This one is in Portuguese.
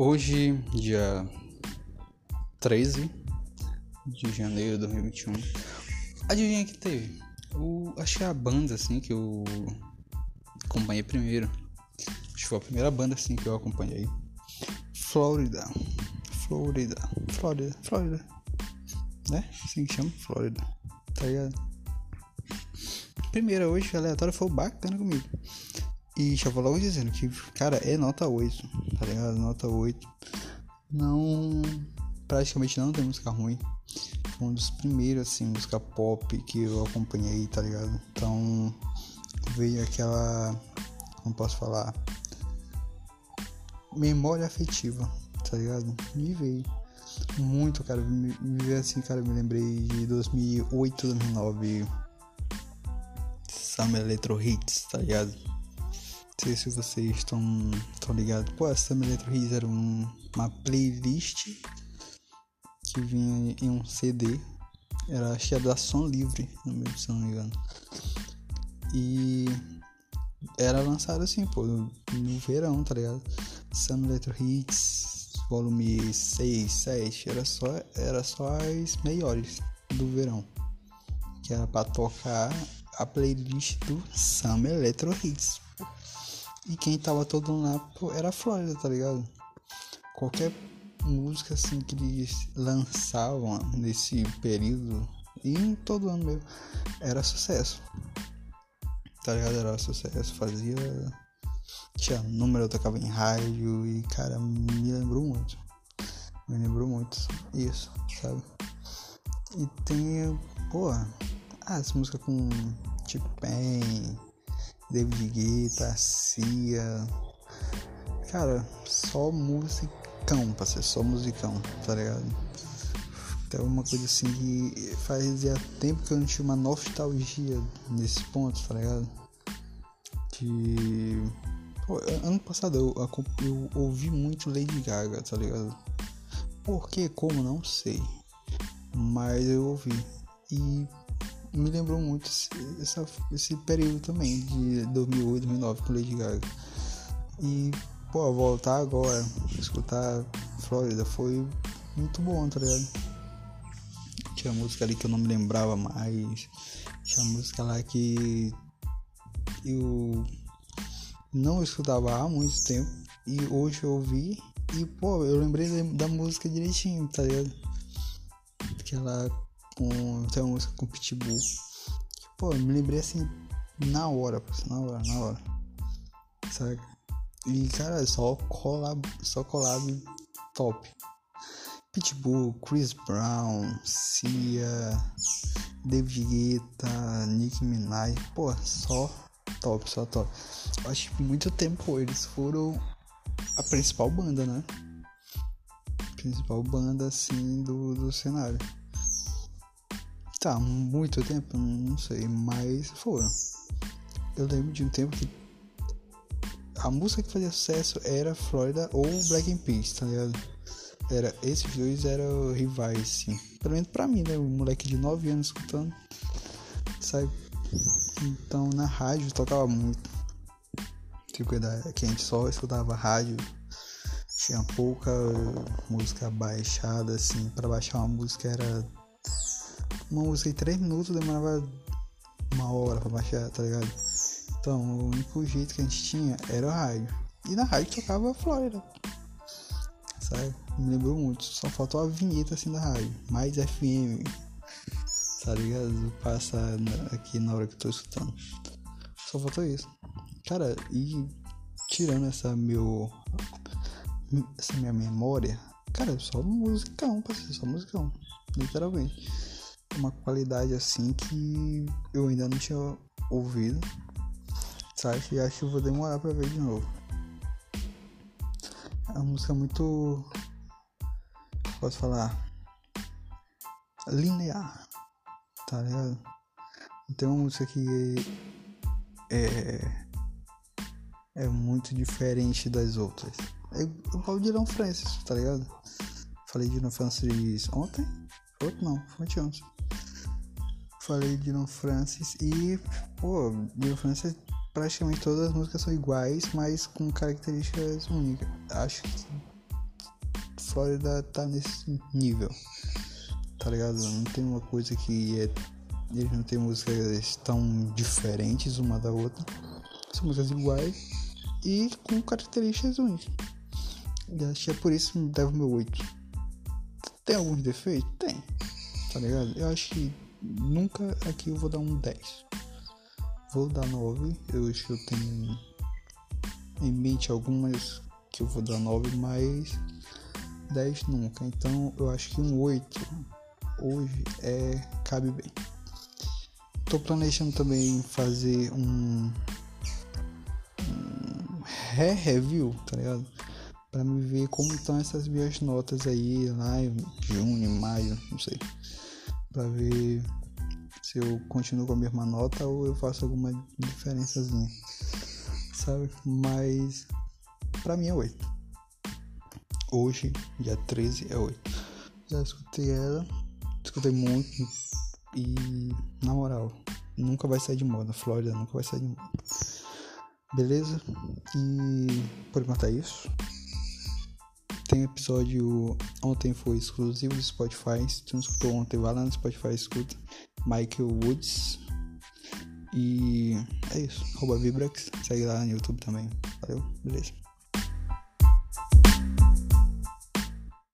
Hoje, dia 13 de janeiro de 2021. Adivinha que teve? O, que é a banda assim que eu acompanhei primeiro. Acho que foi a primeira banda assim que eu acompanhei. Flórida. Flórida. Flórida. Flórida. Né? Assim que chama? Flórida. Tá ligado? Primeira hoje, aleatória, foi bacana comigo. E já vou logo dizendo que, cara, é nota 8, tá ligado? Nota 8. Não. Praticamente não tem música ruim. Foi um dos primeiros, assim, música pop que eu acompanhei, tá ligado? Então. Veio aquela. Como posso falar? Memória afetiva, tá ligado? Me veio. Muito, cara. Me, me veio assim, cara. Me lembrei de 2008, 2009. Summer Electro Hits, tá ligado? Sei se vocês estão, ligados. Pô, a Summer Electro Hits era um, uma playlist que vinha em um CD. Era, acho que da Som Livre, se não me engano. E era lançado assim, pô, no, no verão, tá ligado? Summer Electro Hits, volume 6, 7, era só, era só as melhores do verão. Que era pra tocar a playlist do Summer Electro Hits. E quem tava todo lá era a Flórida, tá ligado? Qualquer música assim que eles lançavam nesse período e em todo ano mesmo era sucesso. Tá ligado? Era sucesso, fazia. Tinha número, eu tocava em rádio e cara, me lembrou muito. Me lembrou muito isso, sabe? E tem, pô, ah, essa música com T-Pain, David Guetta, Cia. Cara, só musicão, ser só musicão, tá ligado? Então uma coisa assim que fazia tempo que eu não tinha uma nostalgia nesse ponto, tá ligado? De. Pô, ano passado eu, eu ouvi muito Lady Gaga, tá ligado? Por que, como, não sei. Mas eu ouvi. E me lembrou muito esse, essa, esse período também, de 2008, 2009 com Lady Gaga. E, pô, voltar agora, escutar Flórida foi muito bom, tá ligado? Tinha música ali que eu não me lembrava mais. Tinha música lá que eu não escutava há muito tempo. E hoje eu ouvi e, pô, eu lembrei da música direitinho, tá ligado? Aquela com. Tem uma música com Pitbull. Pô, eu me lembrei assim na hora, na hora, na hora. Sabe? E cara, só collab, só collab top. Pitbull, Chris Brown, Cia, David Guetta, Nicki Minaj, pô, só top, só top. Acho que muito tempo eles foram a principal banda, né? Principal banda assim do, do cenário. Tá, muito tempo, não sei, mas foram. Eu lembro de um tempo que a música que fazia sucesso era Florida ou Black Peace, tá ligado? Era, esses dois eram rivais, sim. Pelo menos pra mim, né? Um moleque de 9 anos escutando, sabe? Então na rádio tocava muito. Tipo, que a gente só escutava rádio. Tinha pouca música baixada, assim. Pra baixar uma música era uma música em 3 minutos demorava uma hora pra baixar, tá ligado? Então, o único jeito que a gente tinha era o rádio. E na rádio tocava a Flórida. Sabe? Me lembrou muito. Só faltou a vinheta assim da rádio. Mais FM. Tá ligado? Passa aqui na hora que eu tô escutando. Só faltou isso. Cara, e tirando essa meu. Essa minha memória. Cara, só musicão, parceiro, só musicão. Literalmente uma qualidade assim que eu ainda não tinha ouvido. Sabe? E acho que vou demorar pra ver de novo. É uma música muito. Posso falar? Linear. Tá ligado? Tem uma música que é. É muito diferente das outras. É igual de Dylan Francis, tá ligado? Falei de Dylan Francis ontem? Outro não, foi antes falei de No Francis e, pô, No Francis praticamente todas as músicas são iguais, mas com características únicas. Acho que Flórida tá nesse nível. Tá ligado? Não tem uma coisa que é. Eles não tem músicas tão diferentes uma da outra. São músicas iguais e com características únicas. E acho que é por isso que me deve o meu 8. Tem alguns defeitos? Tem. Tá ligado? Eu acho que nunca aqui eu vou dar um 10. Vou dar 9. Eu acho que eu tenho em mente algumas que eu vou dar 9, mas 10 nunca. Então eu acho que um 8 hoje é cabe bem. Tô planejando também fazer um, um re-review, tá ligado? Pra me ver como estão essas minhas notas aí lá em junho, maio, não sei. Pra ver se eu continuo com a mesma nota ou eu faço alguma diferençazinha. Sabe? Mas pra mim é 8. Hoje, dia 13, é 8. Já escutei ela, escutei muito e, na moral, nunca vai sair de moda. Flórida nunca vai sair de moda. Beleza? E por enquanto é isso. Tem episódio. Ontem foi exclusivo do Spotify. Se tu não escutou ontem, vai lá no Spotify escuta. Michael Woods. E é isso. Arroba Vibrax. Segue lá no YouTube também. Valeu? Beleza.